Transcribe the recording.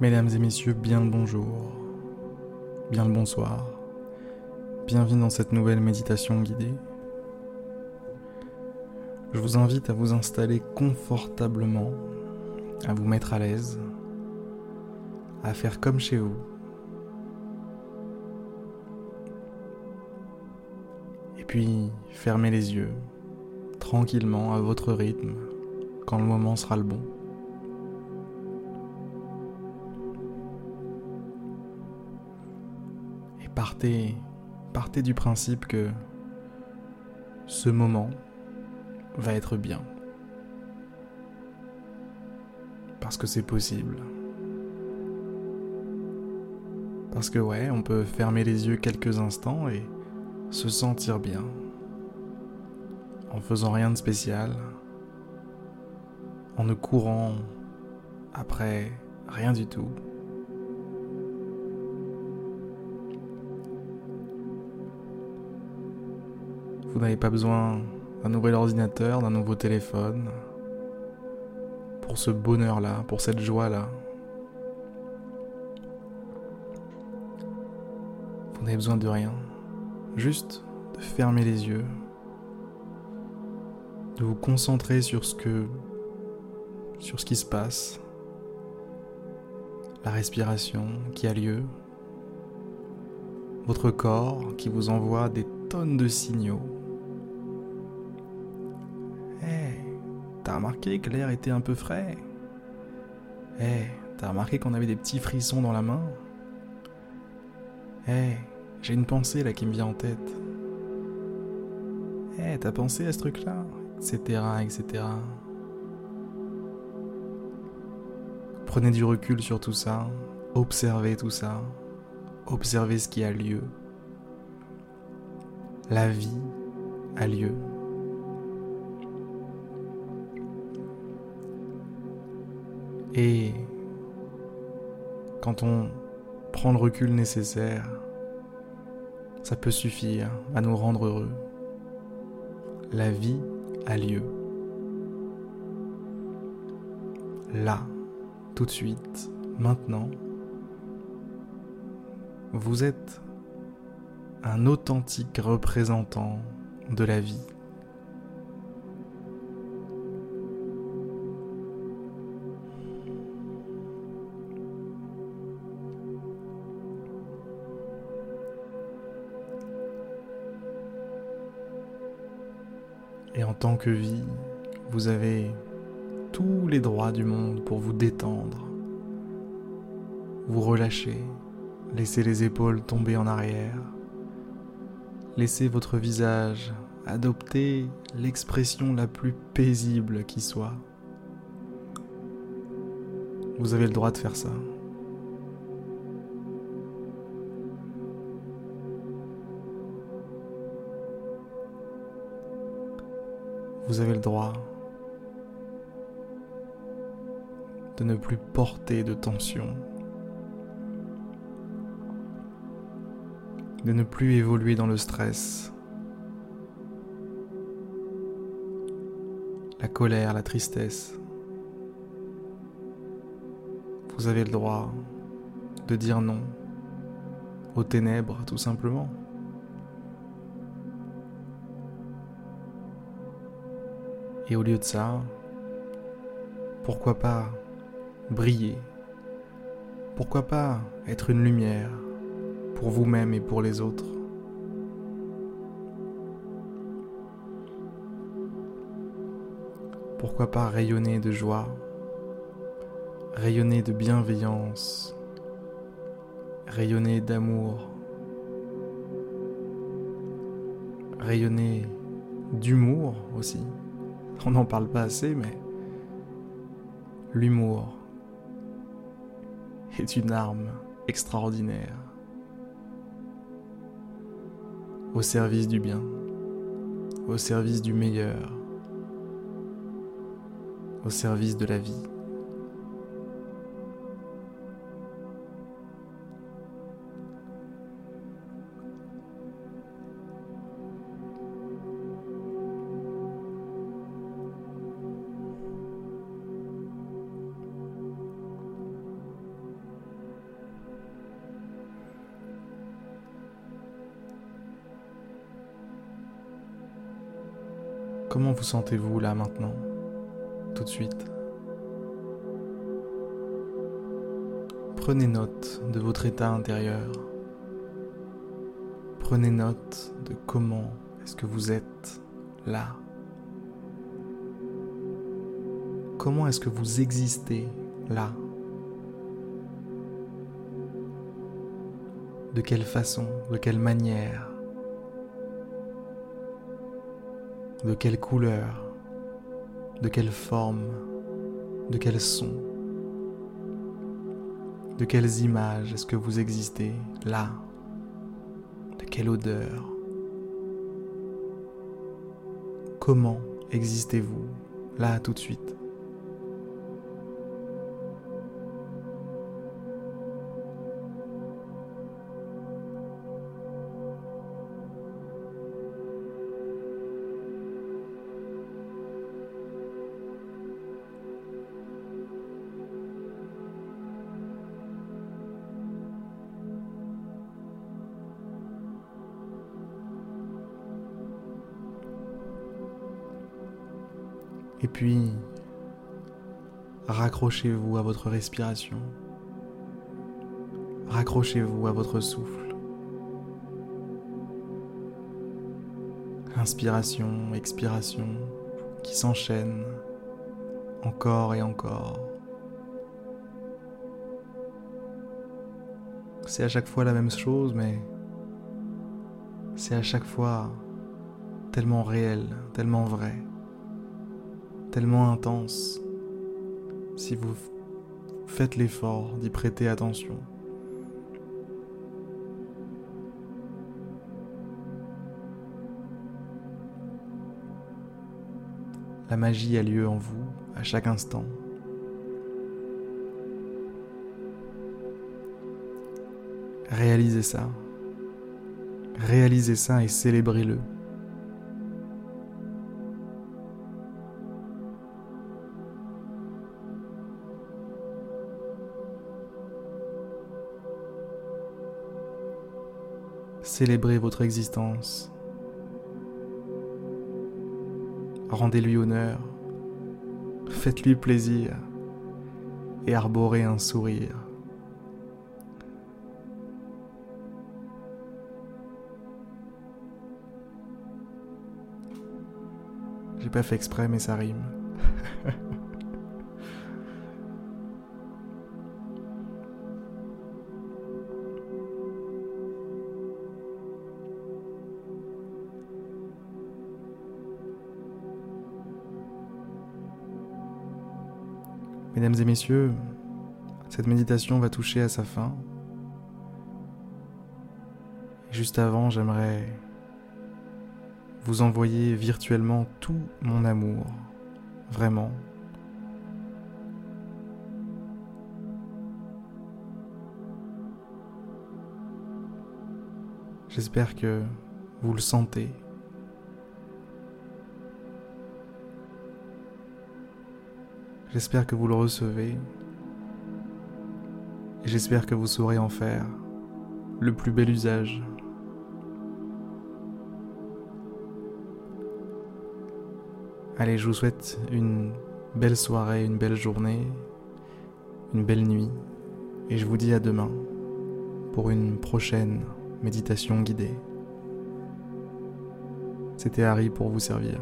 Mesdames et messieurs, bien le bonjour, bien le bonsoir, bienvenue dans cette nouvelle méditation guidée. Je vous invite à vous installer confortablement, à vous mettre à l'aise, à faire comme chez vous. Et puis, fermez les yeux, tranquillement, à votre rythme, quand le moment sera le bon. Partez, du principe que ce moment va être bien. Parce que c'est possible. Parce que ouais, on peut fermer les yeux quelques instants et se sentir bien. En faisant rien de spécial. En ne courant après rien du tout. Vous n'avez pas besoin d'un nouvel ordinateur, d'un nouveau téléphone. Pour ce bonheur-là, pour cette joie-là. Vous n'avez besoin de rien, juste de fermer les yeux, de vous concentrer sur ce que sur ce qui se passe, la respiration qui a lieu, votre corps qui vous envoie des tonnes de signaux remarqué que l'air était un peu frais Eh, t'as remarqué qu'on avait des petits frissons dans la main? Eh, j'ai une pensée là qui me vient en tête. Eh, t'as pensé à ce truc-là? Etc, etc. Prenez du recul sur tout ça, observez tout ça, observez ce qui a lieu. La vie a lieu. Et quand on prend le recul nécessaire, ça peut suffire à nous rendre heureux. La vie a lieu. Là, tout de suite, maintenant, vous êtes un authentique représentant de la vie. Et en tant que vie, vous avez tous les droits du monde pour vous détendre, vous relâcher, laisser les épaules tomber en arrière, laisser votre visage adopter l'expression la plus paisible qui soit. Vous avez le droit de faire ça. Vous avez le droit de ne plus porter de tension, de ne plus évoluer dans le stress, la colère, la tristesse. Vous avez le droit de dire non aux ténèbres tout simplement. Et au lieu de ça, pourquoi pas briller? Pourquoi pas être une lumière pour vous-même et pour les autres? Pourquoi pas rayonner de joie, rayonner de bienveillance, rayonner d'amour, rayonner d'humour aussi? on n'en parle pas assez, mais l'humour est une arme extraordinaire au service du bien, au service du meilleur, au service de la vie. Comment vous sentez-vous là maintenant, tout de suite. Prenez note de votre état intérieur. Prenez note de comment est-ce que vous êtes là. Comment est-ce que vous existez là? De quelle façon? De quelle manière? De quelle couleur De quelle forme De quel son De quelles images est-ce que vous existez là De quelle odeur Comment existez-vous là tout de suite? Et puis, raccrochez-vous à votre respiration. Raccrochez-vous à votre souffle. Inspiration, expiration qui s'enchaînent encore et encore. C'est à chaque fois la même chose, mais c'est à chaque fois tellement réel, tellement vrai tellement intense si vous faites l'effort d'y prêter attention. La magie a lieu en vous à chaque instant. Réalisez ça. Réalisez ça et célébrez-le. Célébrez votre existence. Rendez-lui honneur. Faites-lui plaisir. Et arborez un sourire. J'ai pas fait exprès, mais ça rime. Mesdames et messieurs, cette méditation va toucher à sa fin. Juste avant, j'aimerais vous envoyer virtuellement tout mon amour, vraiment. J'espère que vous le sentez J'espère que vous le recevez et j'espère que vous saurez en faire le plus bel usage. Allez, je vous souhaite une belle soirée, une belle journée, une belle nuit et je vous dis à demain pour une prochaine méditation guidée. C'était Harry pour vous servir.